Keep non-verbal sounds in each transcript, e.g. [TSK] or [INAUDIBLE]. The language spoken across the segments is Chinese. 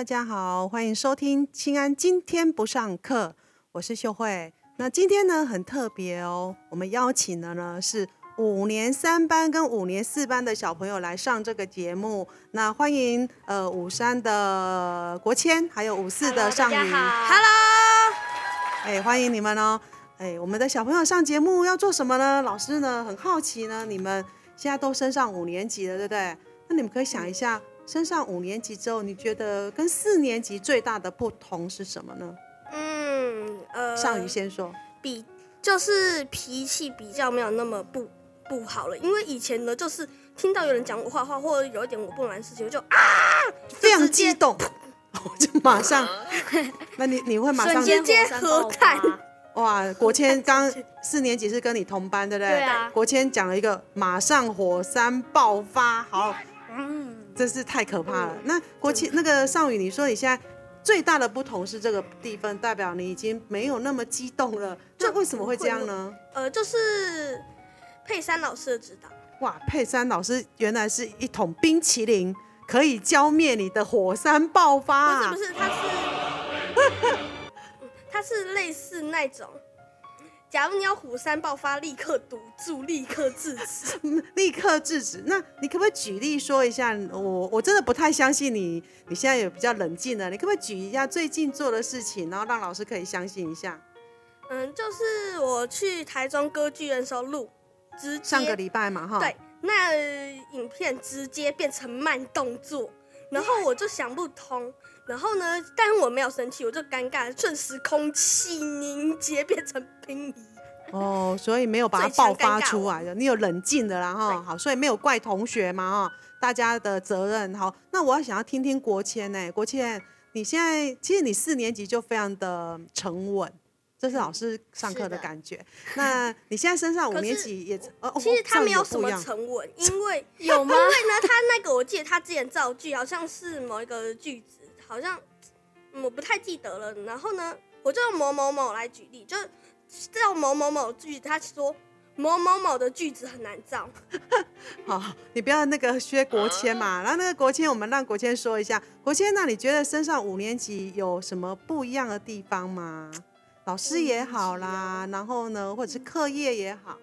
大家好，欢迎收听清安今天不上课，我是秀慧。那今天呢很特别哦，我们邀请的呢是五年三班跟五年四班的小朋友来上这个节目。那欢迎呃五三的国谦，还有五四的尚宇。Hello，哎，欢迎你们哦！哎，我们的小朋友上节目要做什么呢？老师呢很好奇呢，你们现在都升上五年级了，对不对？那你们可以想一下，升上五年级之后，你觉得跟四年级最大的不同是什么呢？嗯，呃，尚宇先说。比就是脾气比较没有那么不不好了，因为以前呢，就是听到有人讲我坏话，或者有一点我不满的事情，我就啊，非常激动，我就马上。[LAUGHS] 那你你会马上瞬间直接核弹哇？国谦刚四年级是跟你同班，对不对？对啊国谦讲了一个马上火山爆发，好，嗯，真是太可怕了。那国庆那个少宇，你说你现在最大的不同是这个地方，代表你已经没有那么激动了。那为什么会这样呢？呃，就是佩珊老师的指导，哇，佩珊老师原来是一桶冰淇淋，可以浇灭你的火山爆发、啊。不是不是，他 [LAUGHS] 是，他是类似那种。假如你要虎山爆发，立刻堵住，立刻制止。[LAUGHS] 嗯立刻制止。那你可不可以举例说一下？我我真的不太相信你，你现在也比较冷静了，你可不可以举一下最近做的事情，然后让老师可以相信一下？嗯，就是我去台中歌剧院的时候录，直接上个礼拜嘛，哈，对，那呃影片直接变成慢动作，然后我就想不通，然后呢，但是我没有生气，我就尴尬，瞬时空气凝结变成冰梨。哦，所以没有把它爆发出来的，你有冷静的啦哈。对好，所以没有怪同学嘛哈，大家的责任好。那我要想要听听国谦呢，国谦，你现在其实你四年级就非常的沉稳，这是老师上课的的感觉。那你现在升上五年级也，[LAUGHS] 哦，其实他没有什么沉稳，因为有吗因？为呢，他那个我记得他之前造句好像是某一个句子，好像嗯我不太记得了。然后呢，我就用某某某来举例，就照某某某句子，他说某某某的句子很难造。好，[LAUGHS] 你不要那个薛国谦嘛，然后那个国谦，我们让国谦说一下。国谦，那你觉得升上五年级有什么不一样的地方吗？老师也好啦，然后呢，或者是课业也好，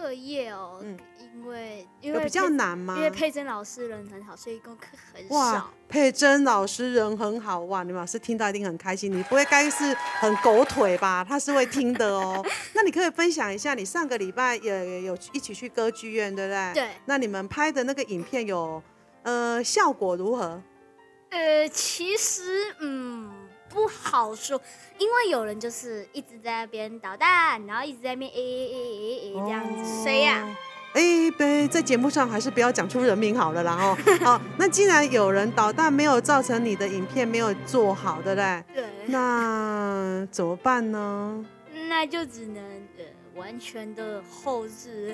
课业哦，嗯因为因为比较佩，难吗？因为佩珍老师人很好，所以功课很哇少。，佩珍老师人很好哇，你们老师听到一定很开心。你不会该是很狗腿吧？他是会听的哦。[LAUGHS] 那你可以分享一下，你上个礼拜也有一起去歌剧院，对不对？对。那你们拍的那个影片有呃效果如何？呃，其实嗯不好说，因为有人就是一直在那边捣蛋，然后一直在那边诶诶诶诶诶这样子。谁呀在节目上还是不要讲出人名好了啦哦。[LAUGHS] 好，那既然有人捣蛋，没有造成你的影片没有做好，对不对？对，那怎么办呢？那就只能呃完全的后置。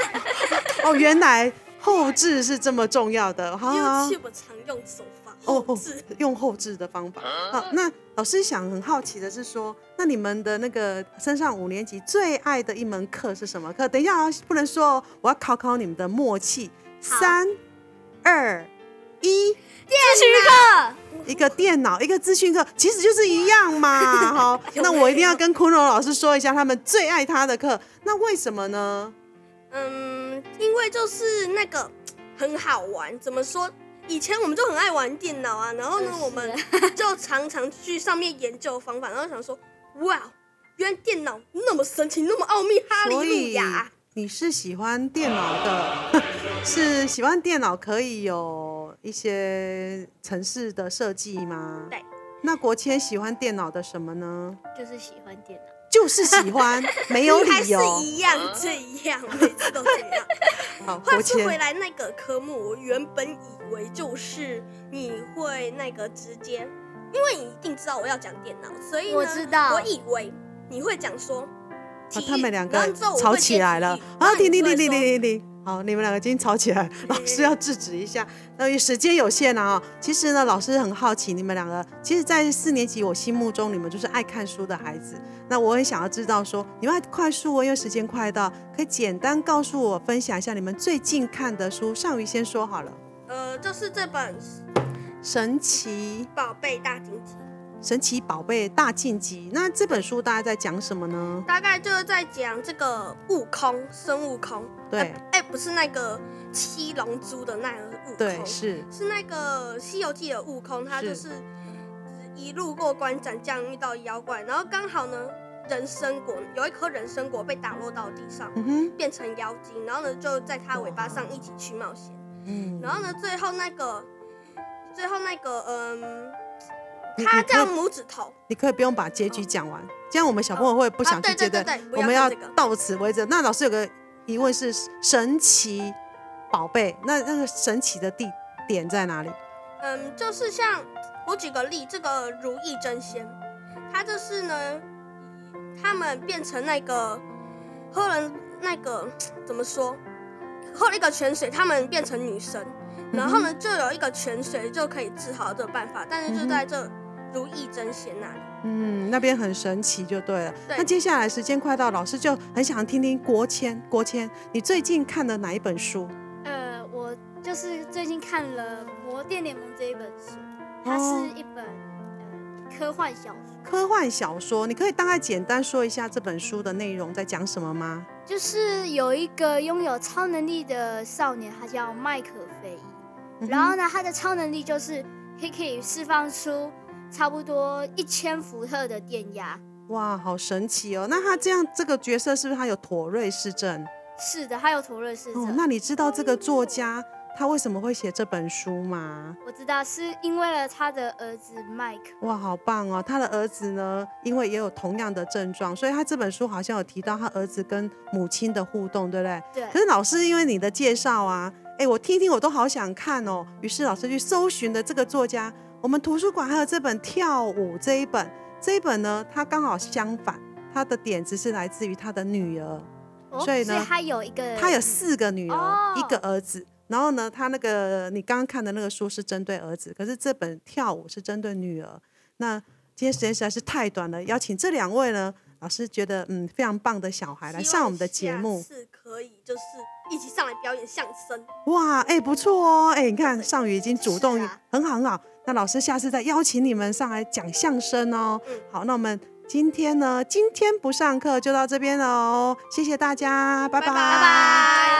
[LAUGHS] 哦，原来后置是这么重要的。好好，YouTube 常用手法哦后置。用后置的方法。好，那老师想很好奇的是说，那你们的那个升上五年级最爱的一门课是什么课？等一下啊，不能说哦，我要考考你们的默契。三、二、一。继续课，一个电脑，一个资讯课，其实就是一样嘛。[LAUGHS] 好，那我一定要跟昆柔老师说一下，他们最爱他的课。那为什么呢？嗯，因为就是那个 [TSK] 很好玩，怎么说？以前我们就很爱玩电脑啊，然后呢，我们就常常去上面研究方法，然后想说，哇，原来电脑那么神奇，那么奥秘，哈利路亚！你是喜欢电脑的，[LAUGHS] 是喜欢电脑可以有一些城市的设计吗？对。那国谦喜欢电脑的什么呢？就是喜欢电脑。就是喜欢，没有还是理由。一样这样，每次都这样。好，话说回来，那个科目我原本以为就是你会那个直接，因为你一定知道我要讲电脑，所以呢我知道我以为你会讲说他们两个吵起来了。啊，停停停停然后你就会说停停！好，你们两个今天吵起来，老师要制止一下。那因为时间有限啊、哦，其实呢，老师很好奇你们两个，其实，在四年级我心目中你们就是爱看书的孩子。那我很想要知道说，你们快速哦，因为时间快到，可以简单告诉我分享一下你们最近看的书。尚瑜先说好了。呃，就是这本神奇宝贝大晋级，神奇宝贝大晋级。那这本书大概在讲什么呢？大概就是在讲这个悟空，孙悟空。对不是那个七龙珠的那个悟空，对，是。是那个《西游记》的悟空，他就是。一路过关斩将遇到妖怪，然后刚好呢，人参果有一颗人参果被打落到地上，嗯，变成妖精，然后呢就在他尾巴上一起去冒险，嗯，然后呢最后那个最后那个嗯，他这样你可以拇指头，你可以不用把结局讲完，这样我们小朋友会不想去啊接的。我们要到此为止。那老师有个疑问是：神奇宝贝，那那个神奇的地点在哪里？嗯，就是像我举个例，这个如意真仙，他就是呢，他们变成那个喝了那个 [TSK] 怎么说，喝了一个泉水，他们变成女神，然后呢就有一个泉水就可以治好这个办法，但是就在这如意真仙那里。嗯，那边很神奇就对了。对那接下来时间快到，老师就很想听听国谦。国谦，你最近看的哪一本书？呃，我就是最近看了《魔电联盟》这一本书，它哦是一本、呃科幻小说，科幻小说，你可以大概简单说一下这本书的内容在讲什么吗？就是有一个拥有超能力的少年，他叫麦克菲然后呢，他的超能力就是可以可以释放出差不多一千伏特的电压。哇，好神奇哦！那他这样这个角色是不是他有妥瑞氏症？是的，他有妥瑞氏症。哦，那你知道这个作家他为什么会写这本书吗？我知道是因为了他的儿子麦克。哇，好棒哦！他的儿子呢，因为也有同样的症状，所以他这本书好像有提到他儿子跟母亲的互动，对不对？对可是老师因为你的介绍啊，哎，我听听我都好想看哦。于是老师去搜寻了这个作家，我们图书馆还有这本《跳舞》这一本，这一本呢，它刚好相反，它的点子是来自于他的女儿，哦所以呢他有一个，他有四个女儿，哦一个儿子。然后呢，他那个你刚刚看的那个书是针对儿子，可是这本跳舞是针对女儿。那今天时间实在是太短了，邀请这两位呢，老师觉得嗯非常棒的小孩来上我们的节目。是可以就是一起上来表演相声。哇，哎，不错哦，哎，你看尚宇已经主动，啊很好很好。那老师下次再邀请你们上来讲相声哦。嗯好，那我们今天呢，今天不上课就到这边了哦，谢谢大家，拜拜拜拜拜。